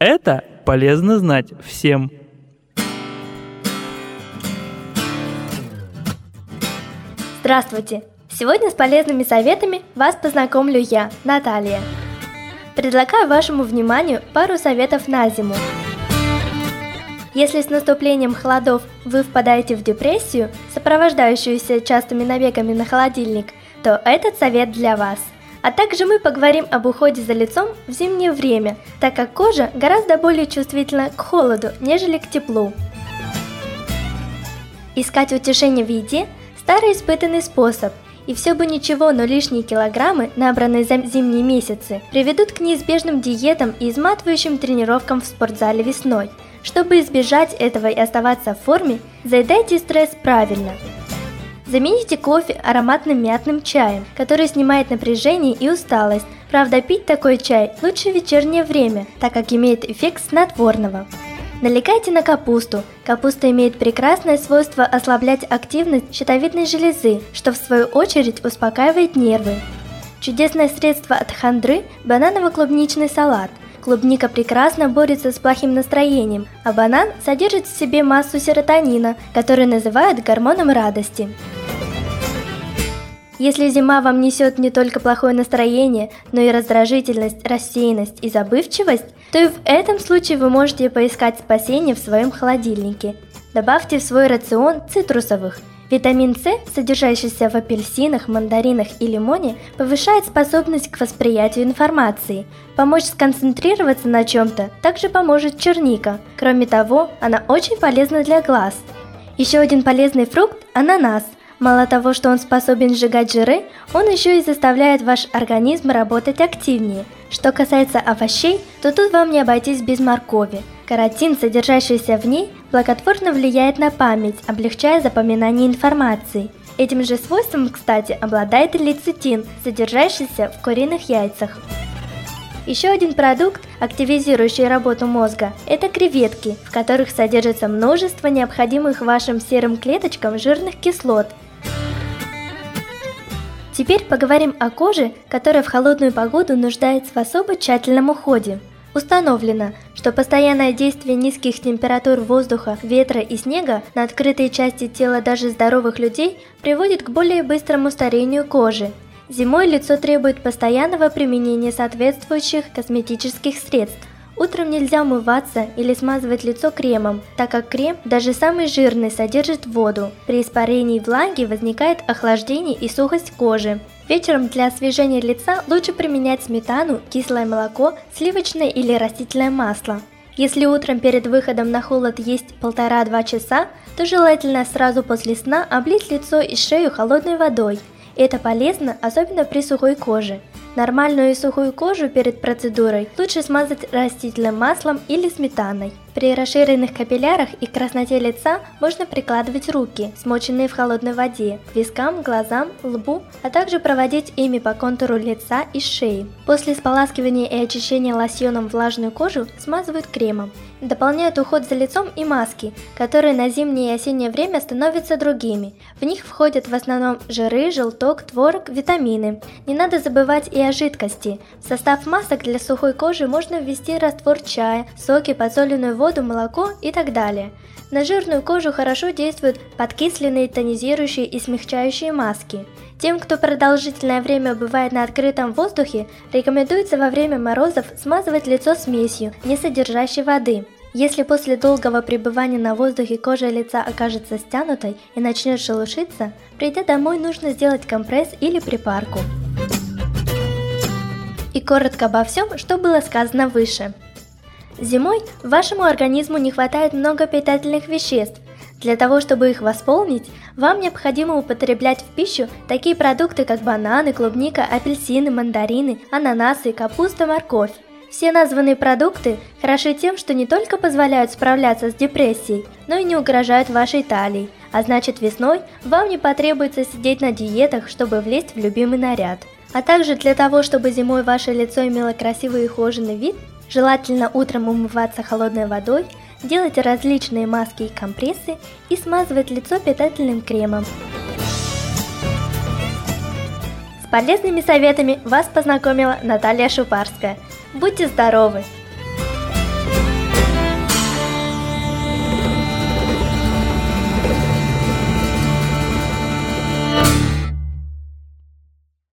Это полезно знать всем. Здравствуйте! Сегодня с полезными советами вас познакомлю я, Наталья. Предлагаю вашему вниманию пару советов на зиму. Если с наступлением холодов вы впадаете в депрессию, сопровождающуюся частыми набегами на холодильник, то этот совет для вас. А также мы поговорим об уходе за лицом в зимнее время, так как кожа гораздо более чувствительна к холоду, нежели к теплу. Искать утешение в еде – старый испытанный способ, и все бы ничего, но лишние килограммы, набранные за зимние месяцы, приведут к неизбежным диетам и изматывающим тренировкам в спортзале весной. Чтобы избежать этого и оставаться в форме, заедайте стресс правильно – Замените кофе ароматным мятным чаем, который снимает напряжение и усталость. Правда, пить такой чай лучше в вечернее время, так как имеет эффект снотворного. Налегайте на капусту. Капуста имеет прекрасное свойство ослаблять активность щитовидной железы, что в свою очередь успокаивает нервы. Чудесное средство от хандры – бананово-клубничный салат. Клубника прекрасно борется с плохим настроением, а банан содержит в себе массу серотонина, который называют гормоном радости. Если зима вам несет не только плохое настроение, но и раздражительность, рассеянность и забывчивость, то и в этом случае вы можете поискать спасение в своем холодильнике. Добавьте в свой рацион цитрусовых. Витамин С, содержащийся в апельсинах, мандаринах и лимоне, повышает способность к восприятию информации. Помочь сконцентрироваться на чем-то также поможет черника. Кроме того, она очень полезна для глаз. Еще один полезный фрукт – ананас – Мало того, что он способен сжигать жиры, он еще и заставляет ваш организм работать активнее. Что касается овощей, то тут вам не обойтись без моркови. Каротин, содержащийся в ней, благотворно влияет на память, облегчая запоминание информации. Этим же свойством, кстати, обладает лецитин, содержащийся в куриных яйцах. Еще один продукт, активизирующий работу мозга, это креветки, в которых содержится множество необходимых вашим серым клеточкам жирных кислот, Теперь поговорим о коже, которая в холодную погоду нуждается в особо тщательном уходе. Установлено, что постоянное действие низких температур воздуха, ветра и снега на открытые части тела даже здоровых людей приводит к более быстрому старению кожи. Зимой лицо требует постоянного применения соответствующих косметических средств. Утром нельзя умываться или смазывать лицо кремом, так как крем, даже самый жирный, содержит воду. При испарении влаги возникает охлаждение и сухость кожи. Вечером для освежения лица лучше применять сметану, кислое молоко, сливочное или растительное масло. Если утром перед выходом на холод есть полтора-два часа, то желательно сразу после сна облить лицо и шею холодной водой. Это полезно, особенно при сухой коже. Нормальную и сухую кожу перед процедурой лучше смазать растительным маслом или сметаной. При расширенных капиллярах и красноте лица можно прикладывать руки, смоченные в холодной воде, к вискам, глазам, лбу, а также проводить ими по контуру лица и шеи. После споласкивания и очищения лосьоном влажную кожу смазывают кремом. Дополняют уход за лицом и маски, которые на зимнее и осеннее время становятся другими. В них входят в основном жиры, желток, творог, витамины. Не надо забывать и о жидкости. В состав масок для сухой кожи можно ввести раствор чая, соки, подсоленную воду, молоко и так далее. На жирную кожу хорошо действуют подкисленные, тонизирующие и смягчающие маски. Тем, кто продолжительное время бывает на открытом воздухе, рекомендуется во время морозов смазывать лицо смесью, не содержащей воды. Если после долгого пребывания на воздухе кожа лица окажется стянутой и начнет шелушиться, придя домой нужно сделать компресс или припарку. И коротко обо всем, что было сказано выше. Зимой вашему организму не хватает много питательных веществ. Для того, чтобы их восполнить, вам необходимо употреблять в пищу такие продукты, как бананы, клубника, апельсины, мандарины, ананасы, капуста, морковь. Все названные продукты хороши тем, что не только позволяют справляться с депрессией, но и не угрожают вашей талии, а значит весной вам не потребуется сидеть на диетах, чтобы влезть в любимый наряд. А также для того, чтобы зимой ваше лицо имело красивый и ухоженный вид, желательно утром умываться холодной водой, делать различные маски и компрессы и смазывать лицо питательным кремом. С полезными советами вас познакомила Наталья Шупарская. Будьте здоровы!